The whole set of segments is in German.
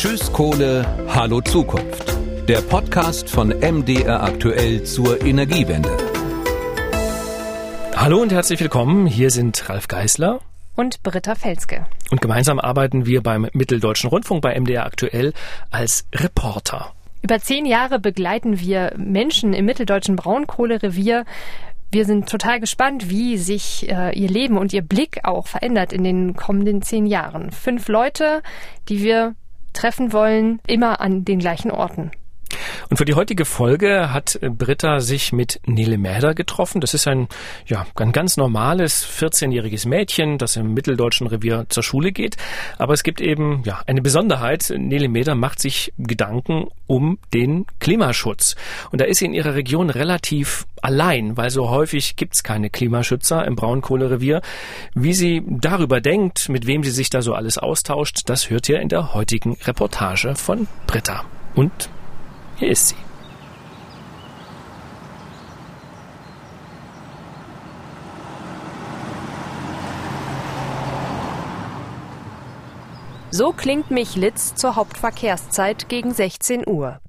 Tschüss Kohle, Hallo Zukunft. Der Podcast von MDR aktuell zur Energiewende. Hallo und herzlich willkommen. Hier sind Ralf Geißler und Britta Felske. Und gemeinsam arbeiten wir beim Mitteldeutschen Rundfunk bei MDR aktuell als Reporter. Über zehn Jahre begleiten wir Menschen im mitteldeutschen Braunkohlerevier. Wir sind total gespannt, wie sich äh, ihr Leben und ihr Blick auch verändert in den kommenden zehn Jahren. Fünf Leute, die wir treffen wollen, immer an den gleichen Orten. Und für die heutige Folge hat Britta sich mit Nele Mäder getroffen. Das ist ein, ja, ein ganz normales 14-jähriges Mädchen, das im mitteldeutschen Revier zur Schule geht. Aber es gibt eben, ja, eine Besonderheit. Nele Mäder macht sich Gedanken um den Klimaschutz. Und da ist sie in ihrer Region relativ allein, weil so häufig gibt's keine Klimaschützer im Braunkohlerevier. Wie sie darüber denkt, mit wem sie sich da so alles austauscht, das hört ihr in der heutigen Reportage von Britta. Und hier ist sie. So klingt Michlitz zur Hauptverkehrszeit gegen 16 Uhr.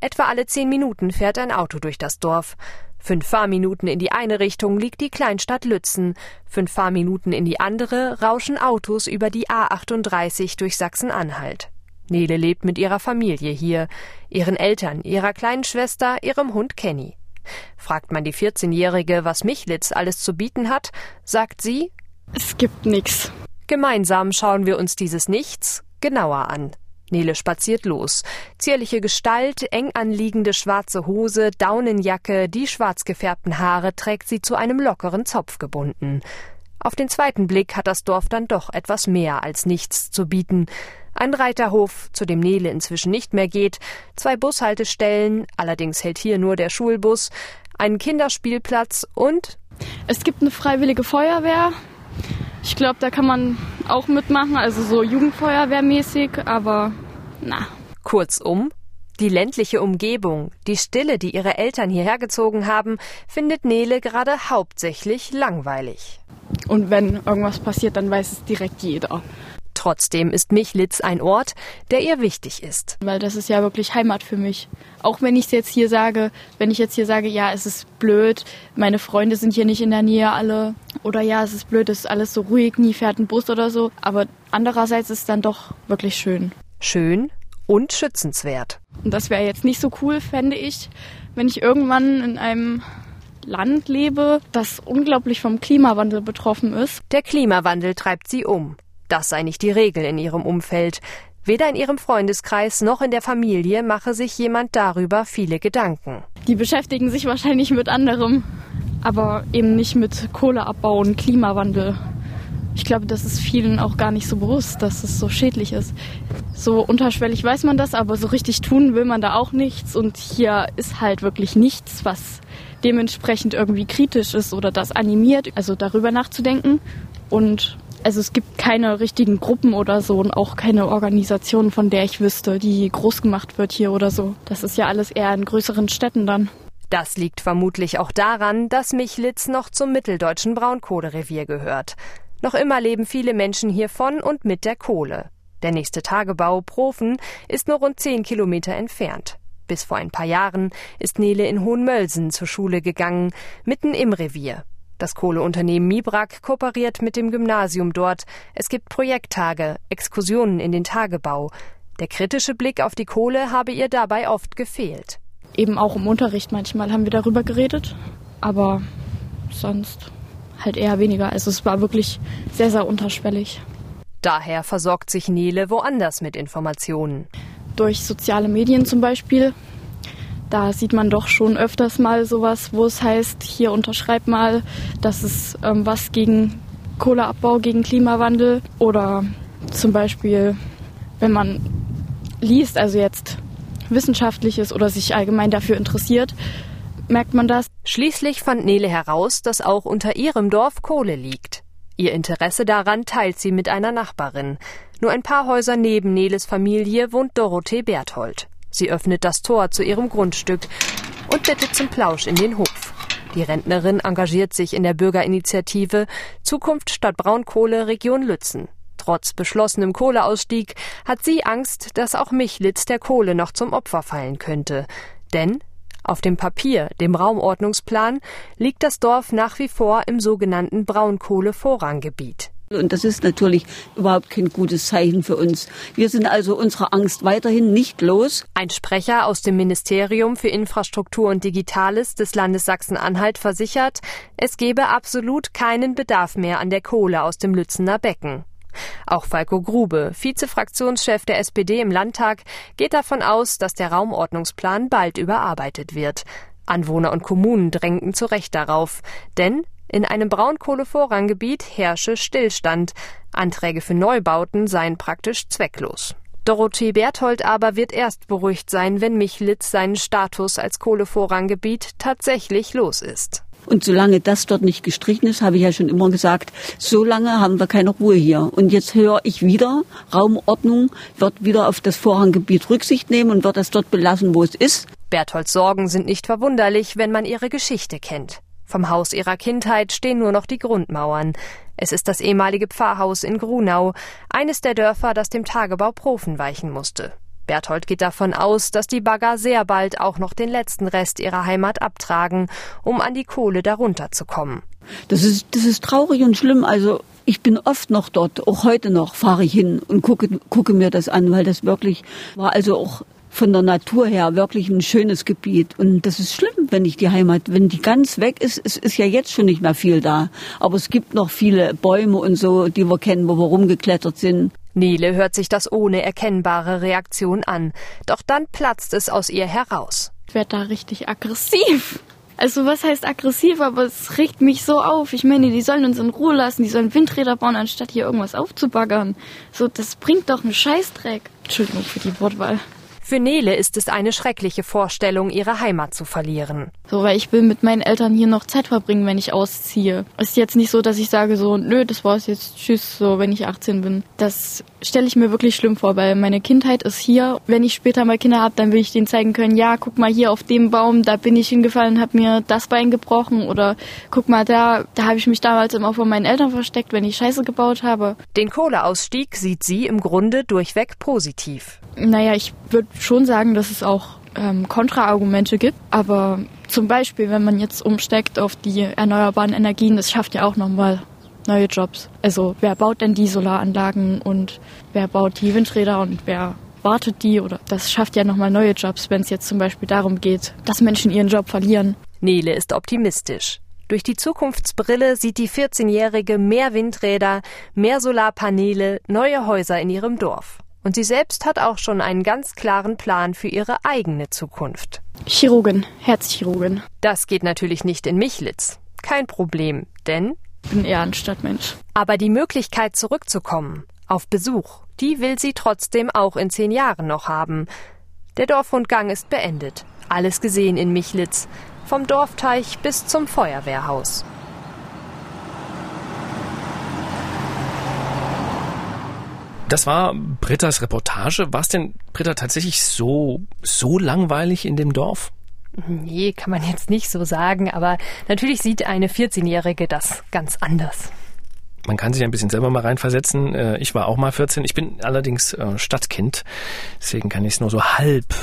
Etwa alle zehn Minuten fährt ein Auto durch das Dorf. Fünf Fahrminuten in die eine Richtung liegt die Kleinstadt Lützen. Fünf Fahrminuten in die andere rauschen Autos über die A38 durch Sachsen-Anhalt. Nele lebt mit ihrer Familie hier, ihren Eltern, ihrer kleinen Schwester, ihrem Hund Kenny. Fragt man die 14-Jährige, was Michlitz alles zu bieten hat, sagt sie, es gibt nichts. Gemeinsam schauen wir uns dieses Nichts genauer an. Nele spaziert los. Zierliche Gestalt, eng anliegende schwarze Hose, Daunenjacke, die schwarz gefärbten Haare trägt sie zu einem lockeren Zopf gebunden. Auf den zweiten Blick hat das Dorf dann doch etwas mehr als nichts zu bieten. Ein Reiterhof, zu dem Nele inzwischen nicht mehr geht, zwei Bushaltestellen, allerdings hält hier nur der Schulbus, einen Kinderspielplatz und es gibt eine freiwillige Feuerwehr. Ich glaube, da kann man auch mitmachen, also so Jugendfeuerwehrmäßig, aber na. Kurzum, die ländliche Umgebung, die Stille, die ihre Eltern hierher gezogen haben, findet Nele gerade hauptsächlich langweilig. Und wenn irgendwas passiert, dann weiß es direkt jeder. Trotzdem ist Michlitz ein Ort, der ihr wichtig ist. Weil das ist ja wirklich Heimat für mich. Auch wenn ich es jetzt hier sage, wenn ich jetzt hier sage, ja, es ist blöd, meine Freunde sind hier nicht in der Nähe alle. Oder ja, es ist blöd, es ist alles so ruhig, nie fährt ein Bus oder so. Aber andererseits ist es dann doch wirklich schön. Schön und schützenswert. Und das wäre jetzt nicht so cool, fände ich, wenn ich irgendwann in einem Land lebe, das unglaublich vom Klimawandel betroffen ist. Der Klimawandel treibt sie um. Das sei nicht die Regel in ihrem Umfeld. Weder in ihrem Freundeskreis noch in der Familie mache sich jemand darüber viele Gedanken. Die beschäftigen sich wahrscheinlich mit anderem, aber eben nicht mit Kohleabbau und Klimawandel. Ich glaube, das ist vielen auch gar nicht so bewusst, dass es so schädlich ist. So unterschwellig weiß man das, aber so richtig tun will man da auch nichts. Und hier ist halt wirklich nichts, was dementsprechend irgendwie kritisch ist oder das animiert, also darüber nachzudenken. Und also es gibt keine richtigen Gruppen oder so und auch keine Organisation, von der ich wüsste, die groß gemacht wird hier oder so. Das ist ja alles eher in größeren Städten dann. Das liegt vermutlich auch daran, dass Michlitz noch zum mitteldeutschen Braunkohlerevier gehört. Noch immer leben viele Menschen hier von und mit der Kohle. Der nächste Tagebau, Profen, ist nur rund zehn Kilometer entfernt. Bis vor ein paar Jahren ist Nele in Hohenmölsen zur Schule gegangen, mitten im Revier. Das Kohleunternehmen Mibrak kooperiert mit dem Gymnasium dort. Es gibt Projekttage, Exkursionen in den Tagebau. Der kritische Blick auf die Kohle habe ihr dabei oft gefehlt. Eben auch im Unterricht manchmal haben wir darüber geredet, aber sonst halt eher weniger. Also es war wirklich sehr, sehr unterschwellig. Daher versorgt sich Nele woanders mit Informationen. Durch soziale Medien zum Beispiel da sieht man doch schon öfters mal sowas, wo es heißt, hier unterschreib mal, das ist ähm, was gegen Kohleabbau, gegen Klimawandel. Oder zum Beispiel, wenn man liest, also jetzt wissenschaftliches oder sich allgemein dafür interessiert, merkt man das. Schließlich fand Nele heraus, dass auch unter ihrem Dorf Kohle liegt. Ihr Interesse daran teilt sie mit einer Nachbarin. Nur ein paar Häuser neben Neles Familie wohnt Dorothee Berthold. Sie öffnet das Tor zu ihrem Grundstück und bittet zum Plausch in den Hof. Die Rentnerin engagiert sich in der Bürgerinitiative Zukunft statt Braunkohle Region Lützen. Trotz beschlossenem Kohleausstieg hat sie Angst, dass auch Michlitz der Kohle noch zum Opfer fallen könnte. Denn auf dem Papier, dem Raumordnungsplan, liegt das Dorf nach wie vor im sogenannten Braunkohlevorranggebiet. Und das ist natürlich überhaupt kein gutes Zeichen für uns. Wir sind also unserer Angst weiterhin nicht los. Ein Sprecher aus dem Ministerium für Infrastruktur und Digitales des Landes Sachsen-Anhalt versichert, es gebe absolut keinen Bedarf mehr an der Kohle aus dem Lützener Becken. Auch Falco Grube, Vizefraktionschef der SPD im Landtag, geht davon aus, dass der Raumordnungsplan bald überarbeitet wird. Anwohner und Kommunen drängten zu Recht darauf, denn in einem Braunkohlevorranggebiet herrsche Stillstand. Anträge für Neubauten seien praktisch zwecklos. Dorothee Berthold aber wird erst beruhigt sein, wenn Michlitz seinen Status als Kohlevorranggebiet tatsächlich los ist. Und solange das dort nicht gestrichen ist, habe ich ja schon immer gesagt, solange haben wir keine Ruhe hier. Und jetzt höre ich wieder, Raumordnung wird wieder auf das Vorranggebiet Rücksicht nehmen und wird das dort belassen, wo es ist. Bertholds Sorgen sind nicht verwunderlich, wenn man ihre Geschichte kennt. Vom Haus ihrer Kindheit stehen nur noch die Grundmauern. Es ist das ehemalige Pfarrhaus in Grunau, eines der Dörfer, das dem Tagebau Profen weichen musste. Berthold geht davon aus, dass die Bagger sehr bald auch noch den letzten Rest ihrer Heimat abtragen, um an die Kohle darunter zu kommen. Das ist, das ist traurig und schlimm. Also ich bin oft noch dort, auch heute noch fahre ich hin und gucke, gucke mir das an, weil das wirklich war also auch von der Natur her wirklich ein schönes Gebiet. Und das ist schlimm, wenn ich die Heimat, wenn die ganz weg ist, es ist ja jetzt schon nicht mehr viel da. Aber es gibt noch viele Bäume und so, die wir kennen, wo wir rumgeklettert sind. Nele hört sich das ohne erkennbare Reaktion an. Doch dann platzt es aus ihr heraus. Ich werde da richtig aggressiv. Also was heißt aggressiv, aber es regt mich so auf. Ich meine, die sollen uns in Ruhe lassen, die sollen Windräder bauen, anstatt hier irgendwas aufzubaggern. So, das bringt doch einen Scheißdreck. Entschuldigung für die Wortwahl. Für Nele ist es eine schreckliche Vorstellung, ihre Heimat zu verlieren. So, weil ich will mit meinen Eltern hier noch Zeit verbringen, wenn ich ausziehe. Es ist jetzt nicht so, dass ich sage so, nö, das war's jetzt, tschüss, so, wenn ich 18 bin. Das stelle ich mir wirklich schlimm vor, weil meine Kindheit ist hier. Wenn ich später mal Kinder habe, dann will ich denen zeigen können, ja, guck mal hier auf dem Baum, da bin ich hingefallen, habe mir das Bein gebrochen oder guck mal da, da habe ich mich damals immer vor meinen Eltern versteckt, wenn ich Scheiße gebaut habe. Den Kohleausstieg sieht sie im Grunde durchweg positiv. Naja, ich würde schon sagen, dass es auch ähm, Kontraargumente gibt, aber zum Beispiel, wenn man jetzt umsteckt auf die erneuerbaren Energien, das schafft ja auch nochmal neue Jobs. Also wer baut denn die Solaranlagen und wer baut die Windräder und wer wartet die oder das schafft ja nochmal neue Jobs, wenn es jetzt zum Beispiel darum geht, dass Menschen ihren Job verlieren. Nele ist optimistisch. Durch die Zukunftsbrille sieht die 14-Jährige mehr Windräder, mehr Solarpaneele, neue Häuser in ihrem Dorf. Und sie selbst hat auch schon einen ganz klaren Plan für ihre eigene Zukunft. Chirurgin, Herzchirurgin. Das geht natürlich nicht in Michlitz. Kein Problem, denn ich bin eher ein Stadtmensch. Aber die Möglichkeit zurückzukommen, auf Besuch, die will sie trotzdem auch in zehn Jahren noch haben. Der Dorfrundgang ist beendet. Alles gesehen in Michlitz, vom Dorfteich bis zum Feuerwehrhaus. Das war Brittas Reportage. War es denn, Britta, tatsächlich so, so langweilig in dem Dorf? Nee, kann man jetzt nicht so sagen, aber natürlich sieht eine 14-Jährige das ganz anders. Man kann sich ein bisschen selber mal reinversetzen. Äh, ich war auch mal 14. Ich bin allerdings äh, Stadtkind. Deswegen kann ich es nur so halb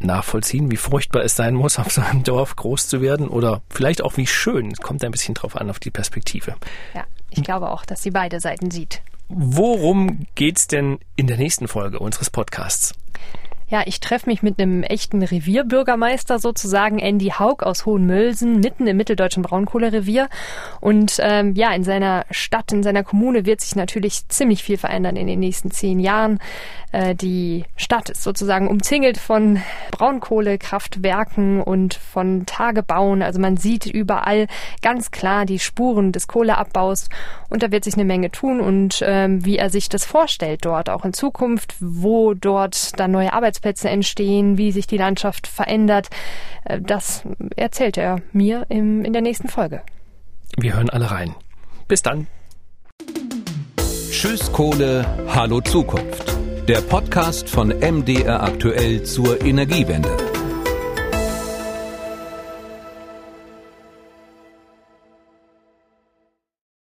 nachvollziehen, wie furchtbar es sein muss, auf so einem Dorf groß zu werden oder vielleicht auch wie schön. Es kommt ein bisschen drauf an, auf die Perspektive. Ja, ich glaube auch, dass sie beide Seiten sieht. Worum geht's denn in der nächsten Folge unseres Podcasts? Ja, ich treffe mich mit einem echten Revierbürgermeister sozusagen, Andy Haug aus Hohenmölsen, mitten im mitteldeutschen Braunkohlerevier. Und ähm, ja, in seiner Stadt, in seiner Kommune wird sich natürlich ziemlich viel verändern in den nächsten zehn Jahren. Äh, die Stadt ist sozusagen umzingelt von Braunkohlekraftwerken und von Tagebauen. Also man sieht überall ganz klar die Spuren des Kohleabbaus. Und da wird sich eine Menge tun und ähm, wie er sich das vorstellt dort, auch in Zukunft, wo dort dann neue Arbeitsplätze Arbeitsplätze entstehen, wie sich die Landschaft verändert. Äh, das erzählt er mir im, in der nächsten Folge. Wir hören alle rein. Bis dann. Tschüss Kohle, hallo Zukunft. Der Podcast von MDR aktuell zur Energiewende.